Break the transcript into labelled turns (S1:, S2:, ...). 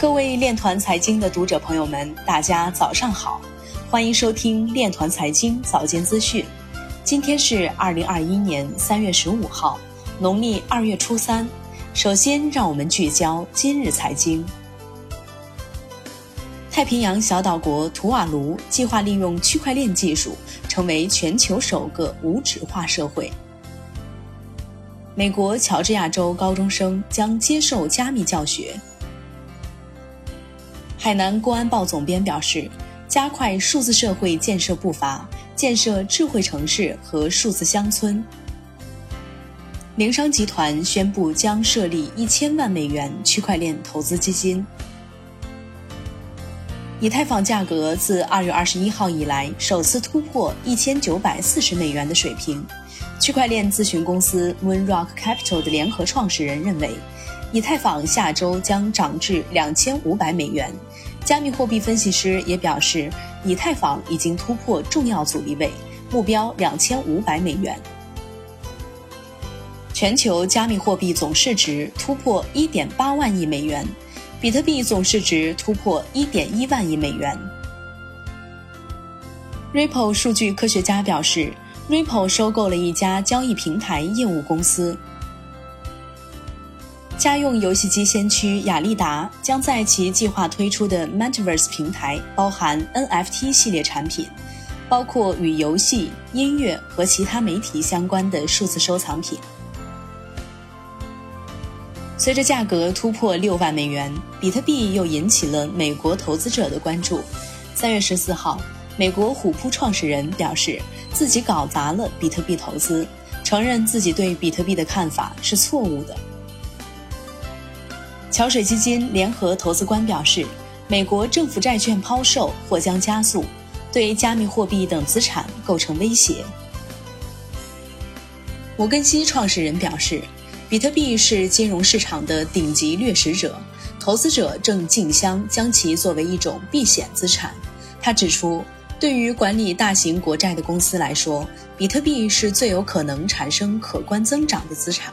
S1: 各位链团财经的读者朋友们，大家早上好，欢迎收听链团财经早间资讯。今天是二零二一年三月十五号，农历二月初三。首先，让我们聚焦今日财经。太平洋小岛国图瓦卢计划利用区块链技术，成为全球首个无纸化社会。美国乔治亚州高中生将接受加密教学。海南公安报总编表示，加快数字社会建设步伐，建设智慧城市和数字乡村。零商集团宣布将设立一千万美元区块链投资基金。以太坊价格自二月二十一号以来首次突破一千九百四十美元的水平。区块链咨询公司 Moonrock Capital 的联合创始人认为，以太坊下周将涨至两千五百美元。加密货币分析师也表示，以太坊已经突破重要阻力位，目标两千五百美元。全球加密货币总市值突破一点八万亿美元，比特币总市值突破一点一万亿美元。Ripple 数据科学家表示，Ripple 收购了一家交易平台业务公司。家用游戏机先驱雅利达将在其计划推出的 Metaverse 平台包含 NFT 系列产品，包括与游戏、音乐和其他媒体相关的数字收藏品。随着价格突破六万美元，比特币又引起了美国投资者的关注。三月十四号，美国虎扑创始人表示自己搞砸了比特币投资，承认自己对比特币的看法是错误的。桥水基金联合投资官表示，美国政府债券抛售或将加速，对加密货币等资产构成威胁。摩根西创始人表示，比特币是金融市场的顶级掠食者，投资者正竞相将其作为一种避险资产。他指出，对于管理大型国债的公司来说，比特币是最有可能产生可观增长的资产。